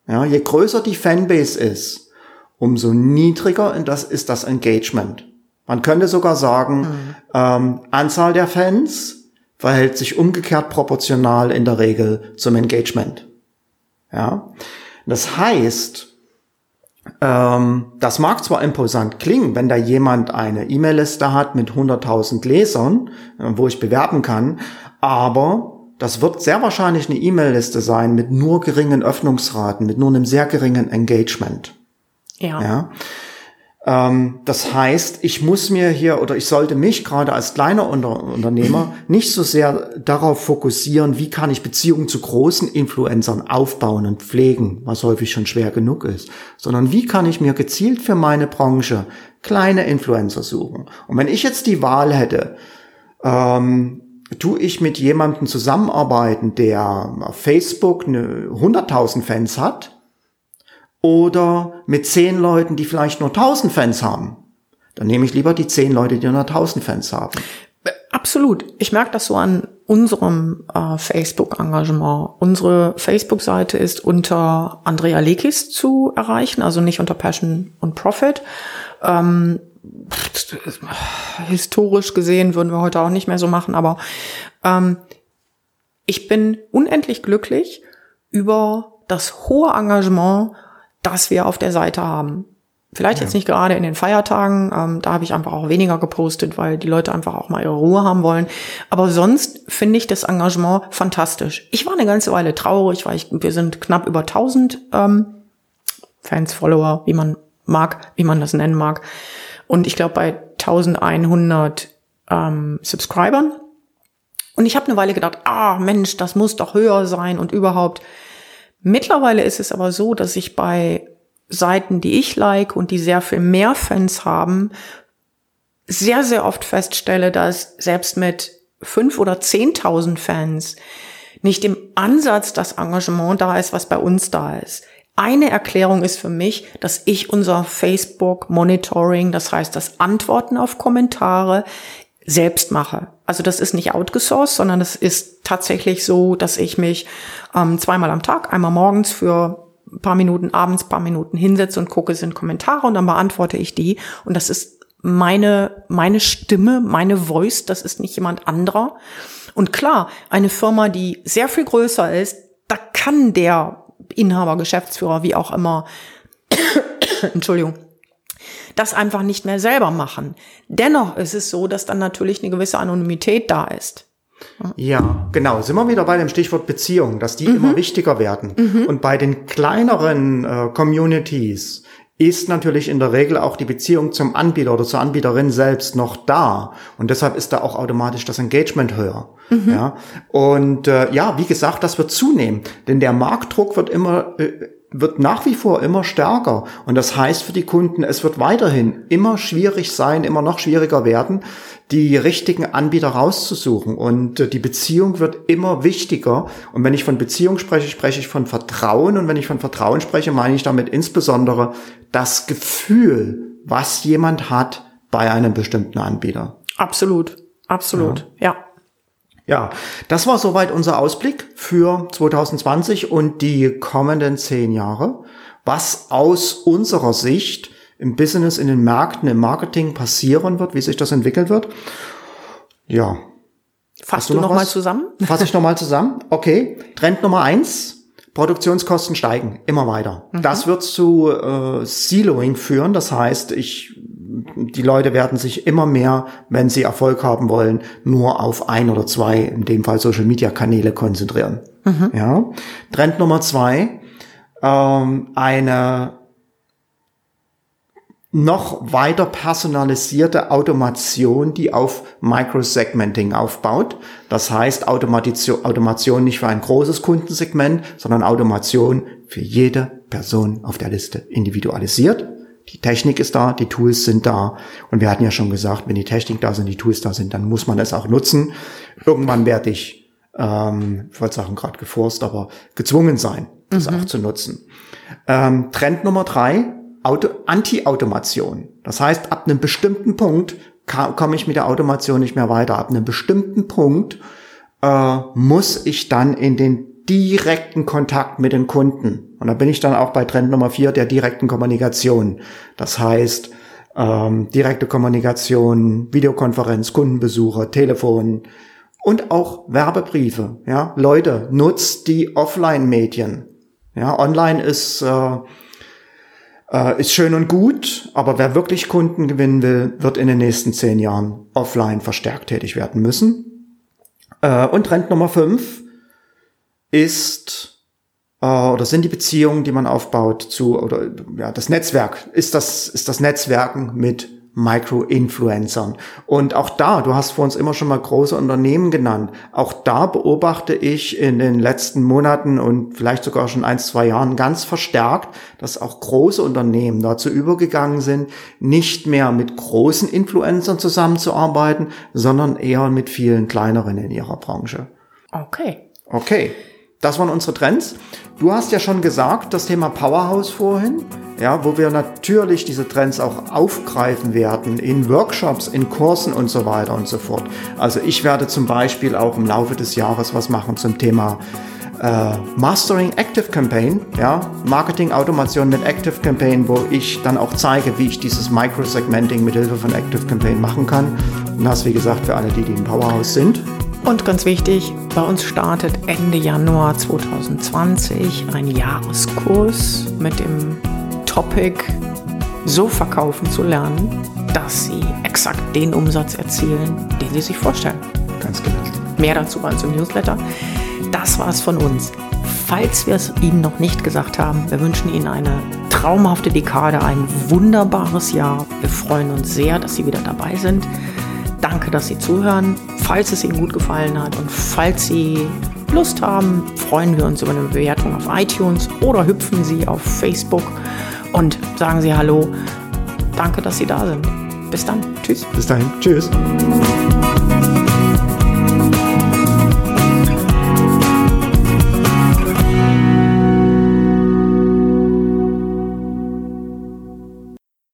[SPEAKER 2] ja, je größer die Fanbase ist, umso niedriger das ist das Engagement. Man könnte sogar sagen, mhm. ähm, Anzahl der Fans verhält sich umgekehrt proportional in der Regel zum Engagement. Ja, das heißt, ähm, das mag zwar imposant klingen, wenn da jemand eine E-Mail-Liste hat mit 100.000 Lesern, äh, wo ich bewerben kann, aber das wird sehr wahrscheinlich eine E-Mail-Liste sein mit nur geringen Öffnungsraten, mit nur einem sehr geringen Engagement.
[SPEAKER 1] Ja.
[SPEAKER 2] ja? Ähm, das heißt, ich muss mir hier oder ich sollte mich gerade als kleiner Unter Unternehmer [clears throat] nicht so sehr darauf fokussieren, wie kann ich Beziehungen zu großen Influencern aufbauen und pflegen, was häufig schon schwer genug ist, sondern wie kann ich mir gezielt für meine Branche kleine Influencer suchen. Und wenn ich jetzt die Wahl hätte, ähm, tue ich mit jemandem zusammenarbeiten, der auf Facebook eine 100.000 Fans hat oder mit zehn Leuten, die vielleicht nur 1000 Fans haben. Dann nehme ich lieber die zehn Leute, die nur 1000 Fans haben.
[SPEAKER 1] Absolut. Ich merke das so an unserem äh, Facebook-Engagement. Unsere Facebook-Seite ist unter Andrea Lekis zu erreichen, also nicht unter Passion und Profit. Ähm, historisch gesehen würden wir heute auch nicht mehr so machen, aber ähm, ich bin unendlich glücklich über das hohe Engagement das wir auf der Seite haben. Vielleicht ja. jetzt nicht gerade in den Feiertagen, ähm, da habe ich einfach auch weniger gepostet, weil die Leute einfach auch mal ihre Ruhe haben wollen. Aber sonst finde ich das Engagement fantastisch. Ich war eine ganze Weile traurig, weil ich, wir sind knapp über 1000 ähm, Fans, Follower, wie man mag, wie man das nennen mag. Und ich glaube bei 1100 ähm, Subscribern. Und ich habe eine Weile gedacht, ah Mensch, das muss doch höher sein und überhaupt. Mittlerweile ist es aber so, dass ich bei Seiten, die ich like und die sehr viel mehr Fans haben, sehr, sehr oft feststelle, dass selbst mit fünf oder zehntausend Fans nicht im Ansatz das Engagement da ist, was bei uns da ist. Eine Erklärung ist für mich, dass ich unser Facebook Monitoring, das heißt das Antworten auf Kommentare, selbst mache. Also das ist nicht outgesourced, sondern es ist tatsächlich so, dass ich mich ähm, zweimal am Tag, einmal morgens für ein paar Minuten, abends paar Minuten hinsetze und gucke, sind Kommentare und dann beantworte ich die. Und das ist meine, meine Stimme, meine Voice, das ist nicht jemand anderer. Und klar, eine Firma, die sehr viel größer ist, da kann der Inhaber, Geschäftsführer, wie auch immer, [coughs] Entschuldigung, das einfach nicht mehr selber machen. Dennoch ist es so, dass dann natürlich eine gewisse Anonymität da ist.
[SPEAKER 2] Ja, genau. Sind wir wieder bei dem Stichwort Beziehung, dass die mhm. immer wichtiger werden. Mhm. Und bei den kleineren äh, Communities ist natürlich in der Regel auch die Beziehung zum Anbieter oder zur Anbieterin selbst noch da. Und deshalb ist da auch automatisch das Engagement höher. Mhm. Ja. Und äh, ja, wie gesagt, das wird zunehmen. Denn der Marktdruck wird immer äh, wird nach wie vor immer stärker. Und das heißt für die Kunden, es wird weiterhin immer schwierig sein, immer noch schwieriger werden, die richtigen Anbieter rauszusuchen. Und äh, die Beziehung wird immer wichtiger. Und wenn ich von Beziehung spreche, spreche ich von Vertrauen. Und wenn ich von Vertrauen spreche, meine ich damit insbesondere das Gefühl, was jemand hat bei einem bestimmten Anbieter.
[SPEAKER 1] Absolut, absolut, ja. ja.
[SPEAKER 2] Ja, das war soweit unser Ausblick für 2020 und die kommenden zehn Jahre. Was aus unserer Sicht im Business, in den Märkten, im Marketing passieren wird, wie sich das entwickeln wird. Ja.
[SPEAKER 1] Fasst du, du noch, noch mal zusammen? [laughs]
[SPEAKER 2] Fass ich noch mal zusammen. Okay. Trend Nummer eins. Produktionskosten steigen immer weiter. Mhm. Das wird zu äh, Siloing führen. Das heißt, ich die Leute werden sich immer mehr, wenn sie Erfolg haben wollen, nur auf ein oder zwei, in dem Fall Social Media Kanäle konzentrieren. Mhm. Ja. Trend Nummer zwei, ähm, eine noch weiter personalisierte Automation, die auf Microsegmenting aufbaut. Das heißt Automation, Automation nicht für ein großes Kundensegment, sondern Automation für jede Person auf der Liste individualisiert. Die Technik ist da, die Tools sind da. Und wir hatten ja schon gesagt, wenn die Technik da sind, die Tools da sind, dann muss man es auch nutzen. Irgendwann werde ich, ähm, ich wollte sagen gerade geforst, aber gezwungen sein, das mhm. auch zu nutzen. Ähm, Trend Nummer drei, Auto, Anti-Automation. Das heißt, ab einem bestimmten Punkt komme ich mit der Automation nicht mehr weiter. Ab einem bestimmten Punkt äh, muss ich dann in den direkten Kontakt mit den Kunden. Und da bin ich dann auch bei Trend Nummer vier der direkten Kommunikation. Das heißt, ähm, direkte Kommunikation, Videokonferenz, Kundenbesuche, Telefon und auch Werbebriefe. Ja, Leute, nutzt die Offline-Medien. Ja, online ist äh, äh, ist schön und gut, aber wer wirklich Kunden gewinnen will, wird in den nächsten zehn Jahren offline verstärkt tätig werden müssen. Äh, und Trend Nummer fünf ist äh, oder sind die Beziehungen, die man aufbaut zu oder ja das Netzwerk ist das ist das Netzwerken mit Micro-Influencern. Und auch da, du hast vor uns immer schon mal große Unternehmen genannt, auch da beobachte ich in den letzten Monaten und vielleicht sogar schon ein, zwei Jahren ganz verstärkt, dass auch große Unternehmen dazu übergegangen sind, nicht mehr mit großen Influencern zusammenzuarbeiten, sondern eher mit vielen kleineren in ihrer Branche.
[SPEAKER 1] Okay.
[SPEAKER 2] Okay. Das waren unsere Trends. Du hast ja schon gesagt, das Thema Powerhouse vorhin ja, wo wir natürlich diese Trends auch aufgreifen werden in Workshops, in Kursen und so weiter und so fort. Also ich werde zum Beispiel auch im Laufe des Jahres was machen zum Thema äh, Mastering Active Campaign, ja, Marketing Automation mit Active Campaign, wo ich dann auch zeige, wie ich dieses Microsegmenting mit Hilfe von Active Campaign machen kann. Und das, wie gesagt, für alle, die, die im Powerhouse sind.
[SPEAKER 1] Und ganz wichtig, bei uns startet Ende Januar 2020 ein Jahreskurs mit dem Topic so verkaufen zu lernen, dass sie exakt den Umsatz erzielen, den sie sich vorstellen.
[SPEAKER 2] Ganz genau.
[SPEAKER 1] Mehr dazu bei uns im Newsletter. Das war's von uns. Falls wir es Ihnen noch nicht gesagt haben, wir wünschen Ihnen eine traumhafte Dekade, ein wunderbares Jahr. Wir freuen uns sehr, dass Sie wieder dabei sind. Danke, dass Sie zuhören. Falls es Ihnen gut gefallen hat und falls Sie Lust haben, freuen wir uns über eine Bewertung auf iTunes oder hüpfen Sie auf Facebook und sagen Sie Hallo. Danke, dass Sie da sind. Bis dann. Tschüss.
[SPEAKER 2] Bis dahin. Tschüss.